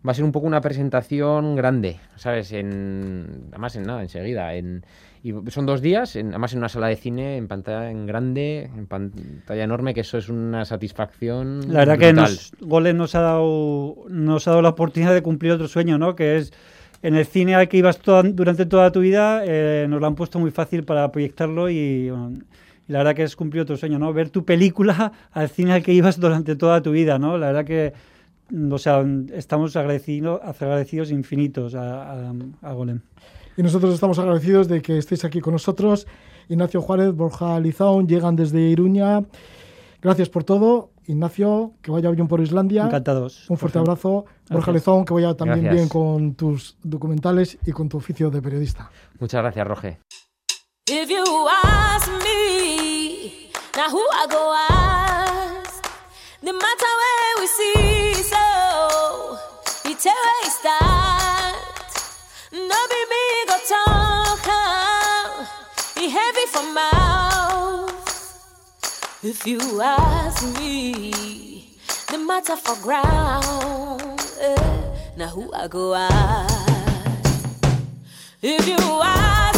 va a ser un poco una presentación grande, ¿sabes? En, además, en nada, enseguida, en... Y son dos días, en, además en una sala de cine, en pantalla en grande, en pantalla enorme, que eso es una satisfacción. La verdad brutal. que nos, Golem nos ha, dado, nos ha dado la oportunidad de cumplir otro sueño, ¿no? Que es en el cine al que ibas durante toda tu vida, eh, nos lo han puesto muy fácil para proyectarlo y, la verdad que es cumplir otro sueño, ¿no? Ver tu película al cine al que ibas durante toda tu vida, ¿no? La verdad que, o sea, estamos agradecido, agradecidos infinitos a, a, a Golem. Y nosotros estamos agradecidos de que estéis aquí con nosotros. Ignacio Juárez, Borja Lizaun, llegan desde Iruña. Gracias por todo. Ignacio, que vaya bien por Islandia. Encantados. Un fuerte abrazo. Gracias. Borja Lizaun, que vaya también gracias. bien con tus documentales y con tu oficio de periodista. Muchas gracias, Roge. Heavy for mouth. If you ask me, the matter for ground. Eh, now who I go ask? If you ask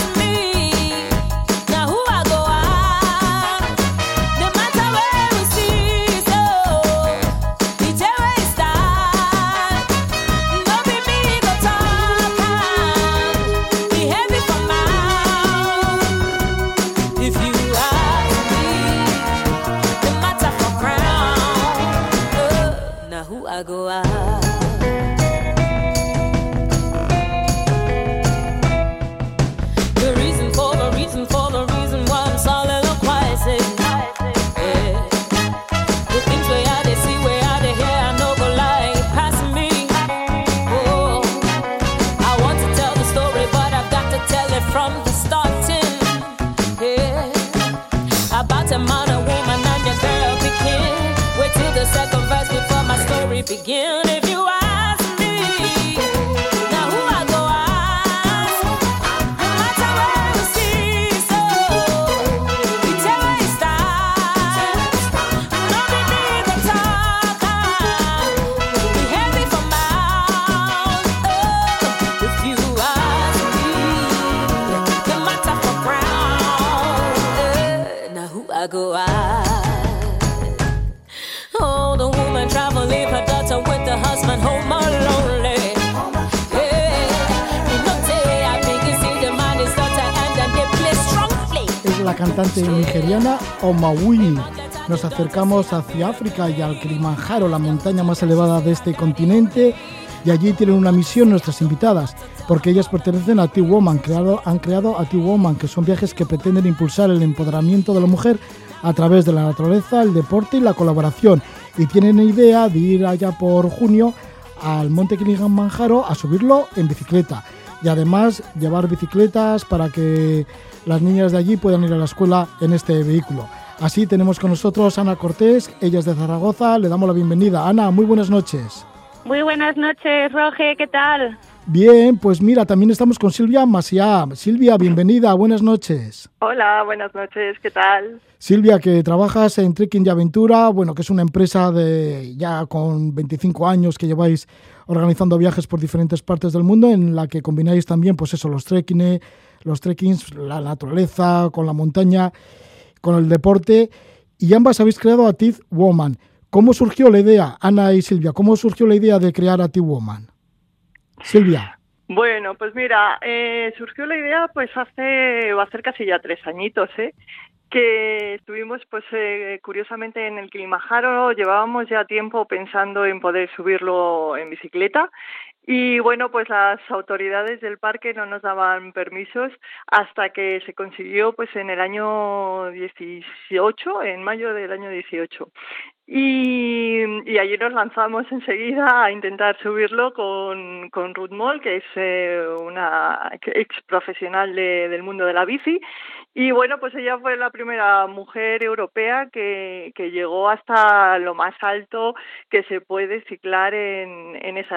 agua. Yeah. Cantante nigeriana Omawini. Nos acercamos hacia África y al Kilimanjaro, la montaña más elevada de este continente, y allí tienen una misión nuestras invitadas, porque ellas pertenecen a T-Woman, han creado a T-Woman, que son viajes que pretenden impulsar el empoderamiento de la mujer a través de la naturaleza, el deporte y la colaboración. Y tienen idea de ir allá por junio al monte Kilimanjaro a subirlo en bicicleta. Y además llevar bicicletas para que las niñas de allí puedan ir a la escuela en este vehículo. Así tenemos con nosotros a Ana Cortés, ella es de Zaragoza, le damos la bienvenida. Ana, muy buenas noches. Muy buenas noches, Roge, ¿qué tal? Bien, pues mira, también estamos con Silvia Masiá. Silvia, bienvenida, buenas noches. Hola, buenas noches, ¿qué tal? Silvia, que trabajas en Trekking y Aventura, bueno, que es una empresa de ya con 25 años que lleváis organizando viajes por diferentes partes del mundo, en la que combináis también, pues eso, los trekking, los trekkings, la naturaleza, con la montaña con el deporte y ambas habéis creado a Teeth Woman. ¿Cómo surgió la idea, Ana y Silvia? ¿Cómo surgió la idea de crear a Teeth Woman? Silvia. Bueno, pues mira, eh, surgió la idea pues hace, va a ser casi ya tres añitos, ¿eh? Que estuvimos pues eh, curiosamente en el Kilimanjaro, llevábamos ya tiempo pensando en poder subirlo en bicicleta y bueno, pues las autoridades del parque no nos daban permisos hasta que se consiguió pues en el año 18, en mayo del año 18. Y, allí nos lanzamos enseguida a intentar subirlo con, con Ruth Moll, que es eh, una ex profesional de, del mundo de la bici. Y bueno, pues ella fue la primera mujer europea que, que llegó hasta lo más alto que se puede ciclar en, en ese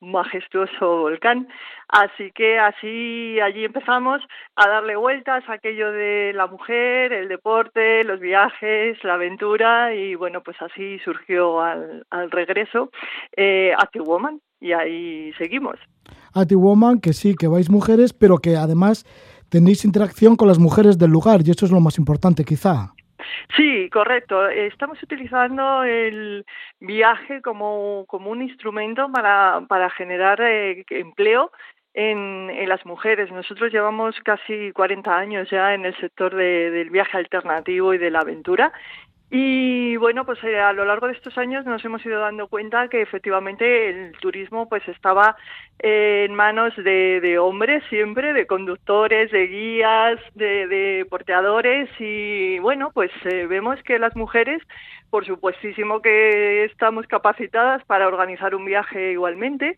majestuoso volcán. Así que así allí empezamos a darle vueltas a aquello de la mujer, el deporte, los viajes, la aventura y bueno, pues así surgió al, al regreso eh, Woman y ahí seguimos. Ati Woman, que sí, que vais mujeres, pero que además tenéis interacción con las mujeres del lugar y eso es lo más importante quizá. Sí, correcto. Estamos utilizando el viaje como, como un instrumento para, para generar eh, empleo en, las mujeres. Nosotros llevamos casi 40 años ya en el sector de, del viaje alternativo y de la aventura y bueno, pues eh, a lo largo de estos años nos hemos ido dando cuenta que efectivamente el turismo pues estaba eh, en manos de, hombres siempre, de conductores, de guías, de, de porteadores. Y bueno, pues eh, vemos que las mujeres, por supuestísimo que estamos capacitadas para organizar un viaje igualmente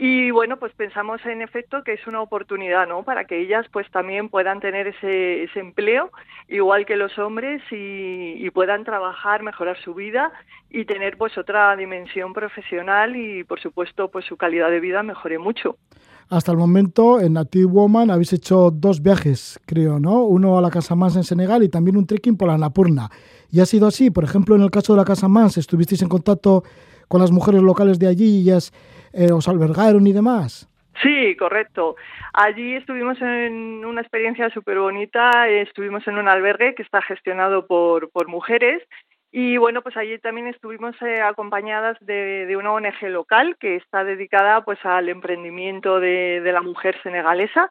y bueno, pues pensamos en efecto que es una oportunidad, ¿no? Para que ellas pues también puedan tener ese, ese empleo, igual que los hombres, y, y, puedan trabajar, mejorar su vida y tener pues otra dimensión profesional y por supuesto pues su calidad de vida mejore mucho. Hasta el momento en Native Woman habéis hecho dos viajes, creo, ¿no? Uno a la Casa Mans en Senegal y también un trekking por la Napurna. Y ha sido así, por ejemplo, en el caso de la Casa Mans, estuvisteis en contacto con las mujeres locales de allí ellas eh, os albergaron y demás. Sí, correcto. Allí estuvimos en una experiencia súper bonita, estuvimos en un albergue que está gestionado por, por mujeres y bueno, pues allí también estuvimos eh, acompañadas de, de, una ONG local que está dedicada pues al emprendimiento de, de la mujer senegalesa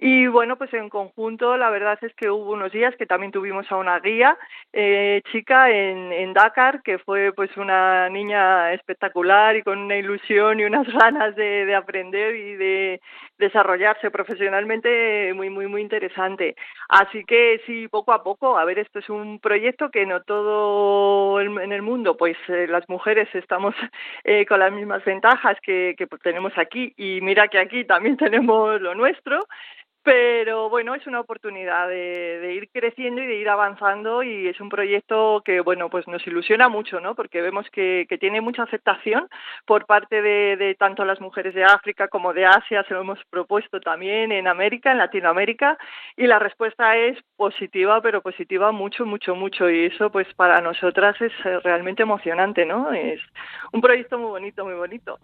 y bueno, pues en conjunto la verdad es que hubo unos días que también tuvimos a una guía eh, chica en, en Dakar, que fue pues una niña espectacular y con una ilusión y unas ganas de, de aprender y de desarrollarse profesionalmente muy, muy, muy interesante. Así que sí, poco a poco, a ver, esto es un proyecto que no todo en el mundo, pues eh, las mujeres estamos eh, con las mismas ventajas que, que tenemos aquí y mira que aquí también tenemos lo nuestro pero bueno, es una oportunidad de, ir creciendo y de ir avanzando y es un proyecto que bueno, pues nos ilusiona mucho, ¿no? Porque vemos que, que tiene mucha aceptación por parte de, de, tanto las mujeres de África como de Asia, se lo hemos propuesto también en América, en Latinoamérica y la respuesta es positiva, pero positiva mucho, mucho, mucho y eso pues para nosotras es eh, realmente emocionante, ¿no? Es un proyecto muy bonito, muy bonito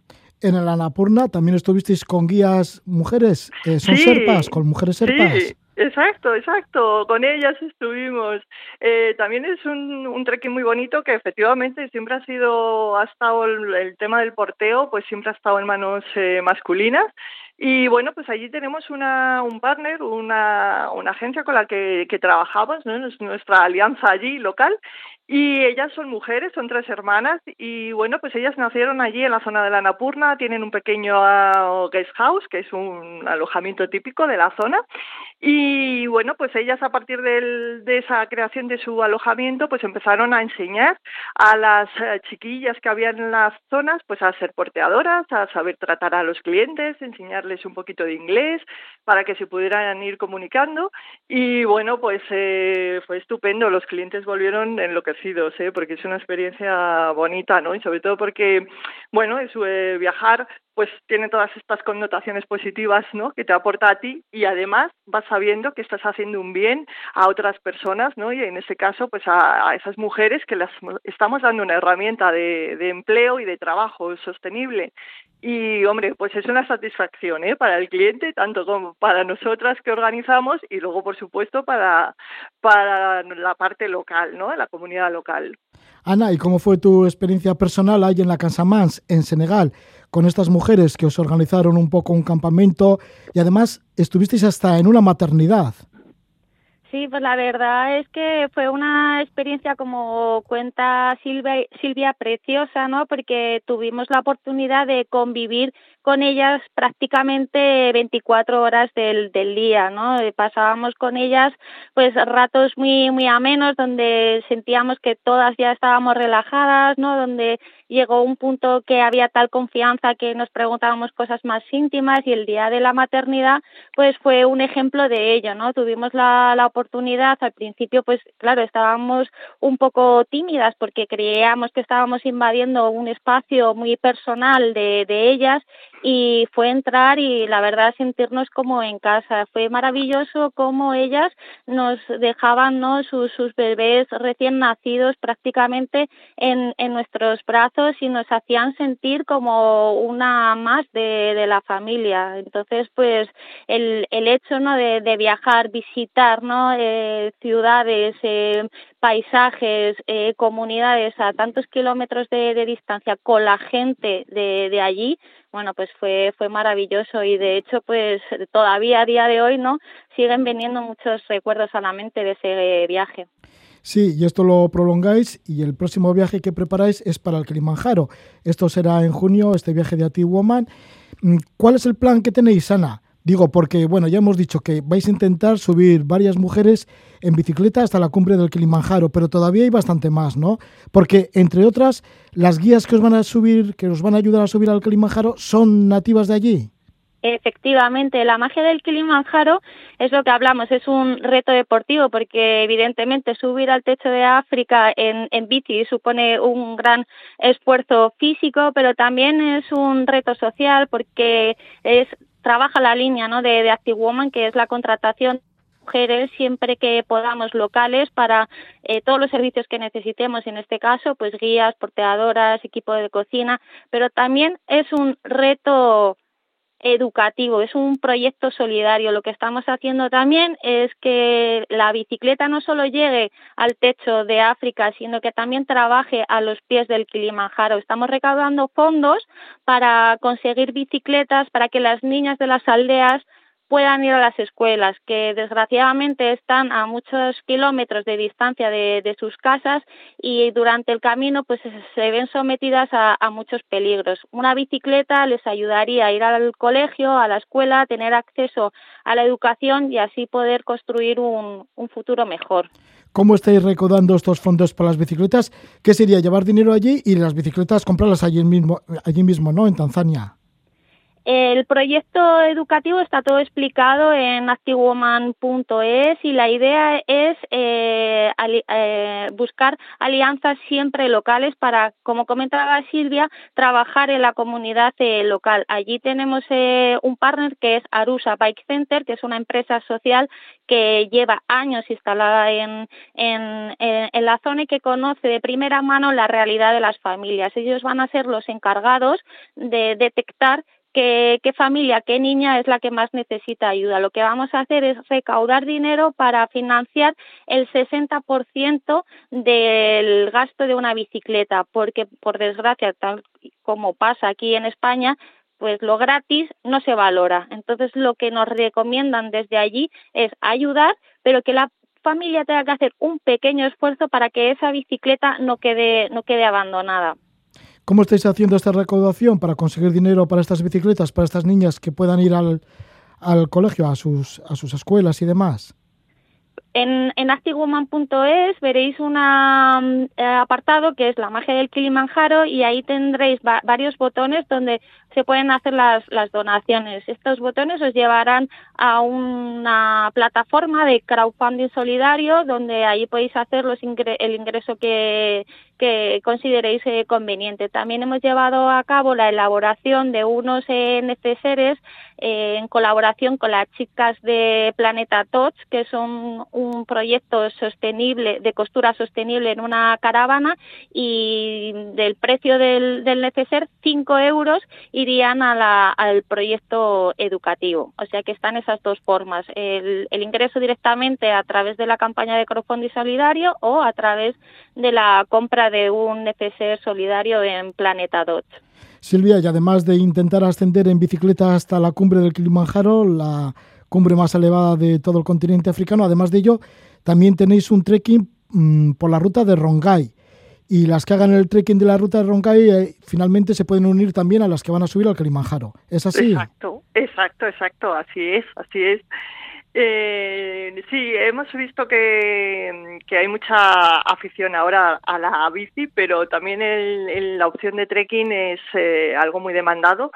en el Anapurna también estuvisteis con guías mujeres, eh, son sí, serpas, con mujeres serpas. Sí. Exacto, exacto. Con ellas estuvimos. Eh, también es un, un trekking muy bonito que efectivamente siempre ha sido, ha estado el, el tema del porteo, pues siempre ha estado en manos eh, masculinas. Y bueno, pues allí tenemos una, un partner, una, una agencia con la que, que trabajamos, ¿no? nuestra alianza allí local, Y ellas son mujeres, son tres hermanas y bueno, pues ellas nacieron allí en la zona de la Napurna, tienen un pequeño uh, guest house, que es un alojamiento típico de la zona. Y bueno, pues ellas a partir de esa creación de su alojamiento, pues empezaron a enseñar a las uh, chiquillas que había en las zonas, pues a ser porteadoras, a saber tratar a los clientes, enseñarles un poquito de inglés para que se pudieran ir comunicando. Y bueno, pues eh, fue estupendo, los clientes volvieron en lo que ¿eh? porque es una experiencia bonita, ¿no? Y sobre todo porque, bueno, es, eh, viajar pues tiene todas estas connotaciones positivas ¿no? que te aporta a ti y además vas sabiendo que estás haciendo un bien a otras personas ¿no? y en ese caso pues a, esas mujeres que las estamos dando una herramienta de, de, empleo y de trabajo sostenible y hombre pues es una satisfacción ¿eh? para el cliente tanto como para nosotras que organizamos y luego por supuesto para, para la parte local ¿no? la comunidad local. Ana, ¿y cómo fue tu experiencia personal ahí en la Casamance, en Senegal? Con estas mujeres que os organizaron un poco un campamento y además estuvisteis hasta en una maternidad. Sí, pues la verdad es que fue una experiencia como cuenta Silvia, Silvia preciosa, ¿no? Porque tuvimos la oportunidad de convivir con ellas prácticamente 24 horas del, del día, ¿no? Eh, pasábamos con ellas pues ratos muy muy amenos donde sentíamos que todas ya estábamos relajadas, ¿no? Donde llegó un punto que había tal confianza que nos preguntábamos cosas más íntimas y el día de la maternidad pues fue un ejemplo de ello, ¿no? Tuvimos la, la oportunidad, al principio pues claro, estábamos un poco tímidas porque creíamos que estábamos invadiendo un espacio muy personal de, de ellas y fue entrar y la verdad sentirnos como en casa. Fue maravilloso cómo ellas nos dejaban ¿no? sus, sus bebés recién nacidos prácticamente en, en nuestros brazos y nos hacían sentir como una más de, de la familia. Entonces, pues el, el hecho ¿no? de, de viajar, visitar ¿no? Eh, ciudades, eh, paisajes, eh, comunidades a tantos kilómetros de, de distancia con la gente de, de allí, bueno, pues fue, fue maravilloso y de hecho, pues todavía a día de hoy, ¿no? Siguen viniendo muchos recuerdos a la mente de ese viaje. Sí, y esto lo prolongáis y el próximo viaje que preparáis es para el Kilimanjaro. Esto será en junio, este viaje de Ati Woman. Mm, ¿Cuál es el plan que tenéis, Ana? Digo, porque bueno, ya hemos dicho que vais a intentar subir varias mujeres en bicicleta hasta la cumbre del Kilimanjaro, pero todavía hay bastante más, ¿no? Porque, entre otras, las guías que os van a subir, que os van a ayudar a subir al Kilimanjaro, son nativas de allí. Efectivamente, la magia del Kilimanjaro es lo que hablamos, es un reto deportivo porque evidentemente subir al techo de África en, en bici supone un gran esfuerzo físico, pero también es un reto social porque es trabaja la línea ¿no? de, de Active Woman, que es la contratación mujeres siempre que podamos locales para eh, todos los servicios que necesitemos en este caso pues guías porteadoras equipo de cocina pero también es un reto educativo, es un proyecto solidario. Lo que estamos haciendo también es que la bicicleta no solo llegue al techo de África, sino que también trabaje a los pies del Kilimanjaro. Estamos recaudando fondos para conseguir bicicletas para que las niñas de las aldeas puedan ir a las escuelas, que desgraciadamente están a muchos kilómetros de distancia de, sus casas y durante el camino pues se ven sometidas a, a, muchos peligros. Una bicicleta les ayudaría a ir al colegio, a la escuela, tener acceso a la educación y así poder construir un, un futuro mejor. ¿Cómo estáis recaudando estos fondos para las bicicletas? ¿Qué sería llevar dinero allí y las bicicletas comprarlas allí mismo, allí mismo, ¿no? En Tanzania. El proyecto educativo está todo explicado en activewoman.es y la idea es eh, eh, buscar alianzas siempre locales para, como comentaba Silvia, trabajar en la comunidad eh, local. Allí tenemos eh, un partner que es Arusa Bike Center, que es una empresa social que lleva años instalada en, en la zona y que conoce de primera mano la realidad de las familias. Ellos van a ser los encargados de detectar qué, familia, qué niña es la que más necesita ayuda. Lo que vamos a hacer es recaudar dinero para financiar el 60% del gasto de una bicicleta, porque por desgracia, tal como pasa aquí en España, pues lo gratis no se valora. Entonces lo que nos recomiendan desde allí es ayudar, pero que la familia tenga que hacer un pequeño esfuerzo para que esa bicicleta no quede, no quede abandonada. ¿Cómo estáis haciendo esta recaudación para conseguir dinero para estas bicicletas, para estas niñas que puedan ir al, al colegio, a sus, a sus escuelas y demás? En, en activewoman.es veréis un apartado que es la magia del Kilimanjaro y ahí tendréis varios botones donde se pueden hacer las, las donaciones. Estos botones os llevarán a una plataforma de crowdfunding solidario donde ahí podéis hacer los el ingreso que, que consideréis eh, conveniente. También hemos llevado a cabo la elaboración de unos neceseres eh, en colaboración con las chicas de Planeta Touch, que son un proyecto sostenible de costura sostenible en una caravana y del precio del, neceser 5 euros irían a la, al proyecto educativo. O sea que están esas dos formas, el, el ingreso directamente a través de la campaña de crowdfunding solidario o a través de la compra de un neceser solidario en Planeta Dot. Silvia, y además de intentar ascender en bicicleta hasta la cumbre del Kilimanjaro, la cumbre más elevada de todo el continente africano, además de ello, también tenéis un trekking mm, por la ruta de Rongai. Y las que hagan el trekking de la ruta de Rongai eh, finalmente se pueden unir también a las que van a subir al Kilimanjaro. ¿Es así? Exacto, exacto, exacto, así es, así es. Eh, sí, hemos visto que, que, hay mucha afición ahora a la bici, pero también el, la opción de trekking es eh, algo muy demandado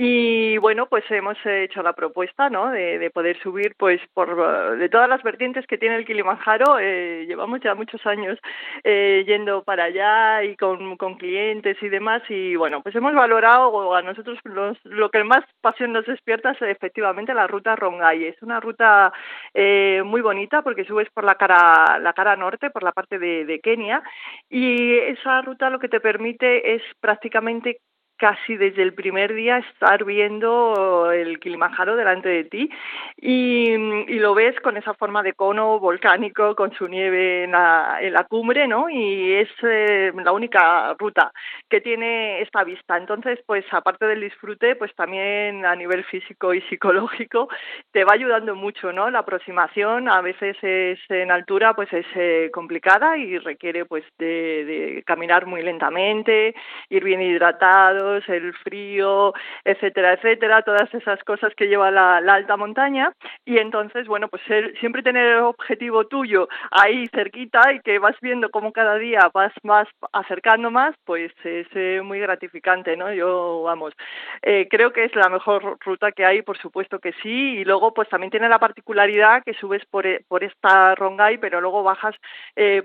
y bueno, pues hemos hecho la propuesta, ¿no? De, poder subir, pues, por de todas las vertientes que tiene el Kilimanjaro. Eh, llevamos ya muchos años eh, yendo para allá y con, con, clientes y demás. Y bueno, pues hemos valorado a nosotros lo que más pasión nos despierta es efectivamente la ruta Rongai. Es una ruta eh, muy bonita porque subes por la cara la cara norte, por la parte de Kenia, y esa ruta lo que te permite es prácticamente casi desde el primer día estar viendo el Kilimanjaro delante de ti y, lo ves con esa forma de cono volcánico con su nieve en la, en la cumbre, ¿no? Y es eh, la única ruta que tiene esta vista. Entonces, pues aparte del disfrute, pues también a nivel físico y psicológico te va ayudando mucho, ¿no? La aproximación a veces es en altura, pues es eh, complicada y requiere pues de caminar muy lentamente, ir bien hidratado el frío, etcétera, etcétera, todas esas cosas que lleva la, alta montaña y entonces, bueno, pues siempre tener el objetivo tuyo ahí cerquita y que vas viendo cómo cada día vas más acercando más, pues es eh, muy gratificante, ¿no? Yo, vamos, eh, creo que es la mejor ruta que hay, por supuesto que sí, y luego pues también tiene la particularidad que subes por, eh, por esta Rongai, pero luego bajas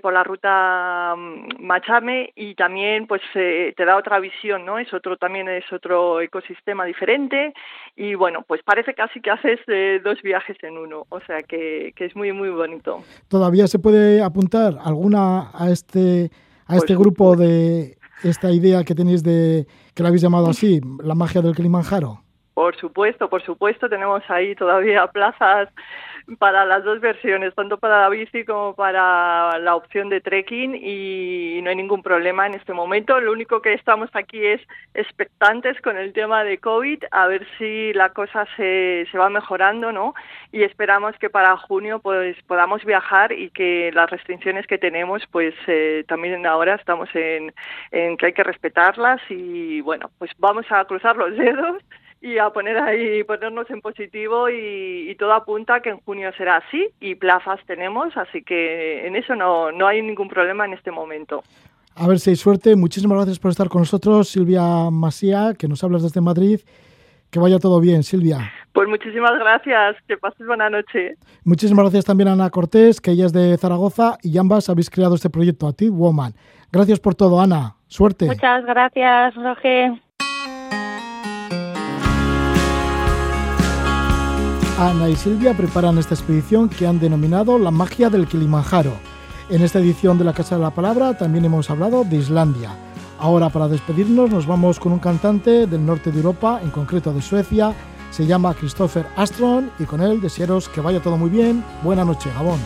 por la ruta mm, Machame y también pues te da otra visión, ¿no? Es otro también es otro ecosistema diferente y bueno, pues parece casi que haces eh, dos viajes en uno, o sea que, que, es muy muy bonito. ¿Todavía se puede apuntar alguna a este a este grupo de esta idea que tenéis de que la habéis llamado así, la magia del Kilimanjaro? Por supuesto, por supuesto, tenemos ahí todavía plazas para las dos versiones, tanto para la bici como para la opción de trekking y no hay ningún problema en este momento. Lo único que estamos aquí es expectantes con el tema de COVID, a ver si la cosa se, se va mejorando, ¿no? Y esperamos que para junio pues podamos viajar y que las restricciones que tenemos pues eh, también ahora estamos en, en que hay que respetarlas y bueno, pues vamos a cruzar los dedos y a poner ahí, ponernos en positivo y, todo apunta que en junio será así y plazas tenemos, así que en eso no, no hay ningún problema en este momento. A ver si hay suerte. Muchísimas gracias por estar con nosotros, Silvia Masía, que nos hablas desde Madrid. Que vaya todo bien, Silvia. Pues muchísimas gracias, que pases buena noche. Muchísimas gracias también a Ana Cortés, que ella es de Zaragoza y ambas habéis creado este proyecto, a ti, Woman. Gracias por todo, Ana. Suerte. Muchas gracias, Roger. Ana y Silvia preparan esta expedición que han denominado la magia del Kilimanjaro. En esta edición de la Casa de la Palabra también hemos hablado de Islandia. Ahora para despedirnos nos vamos con un cantante del norte de Europa, en concreto de Suecia. Se llama Christopher Astron y con él desearos que vaya todo muy bien. Buena noche, Gabón.